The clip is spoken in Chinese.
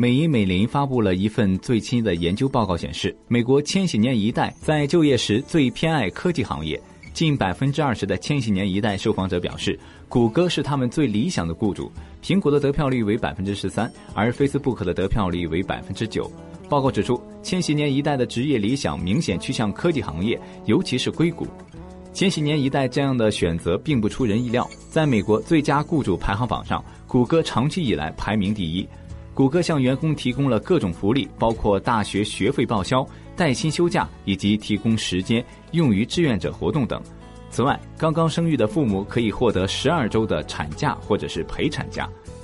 美银美林发布了一份最新的研究报告，显示，美国千禧年一代在就业时最偏爱科技行业。近百分之二十的千禧年一代受访者表示，谷歌是他们最理想的雇主。苹果的得票率为百分之十三，而 Facebook 的得票率为百分之九。报告指出，千禧年一代的职业理想明显趋向科技行业，尤其是硅谷。千禧年一代这样的选择并不出人意料，在美国最佳雇主排行榜上，谷歌长期以来排名第一。谷歌向员工提供了各种福利，包括大学学费报销、带薪休假以及提供时间用于志愿者活动等。此外，刚刚生育的父母可以获得十二周的产假或者是陪产假。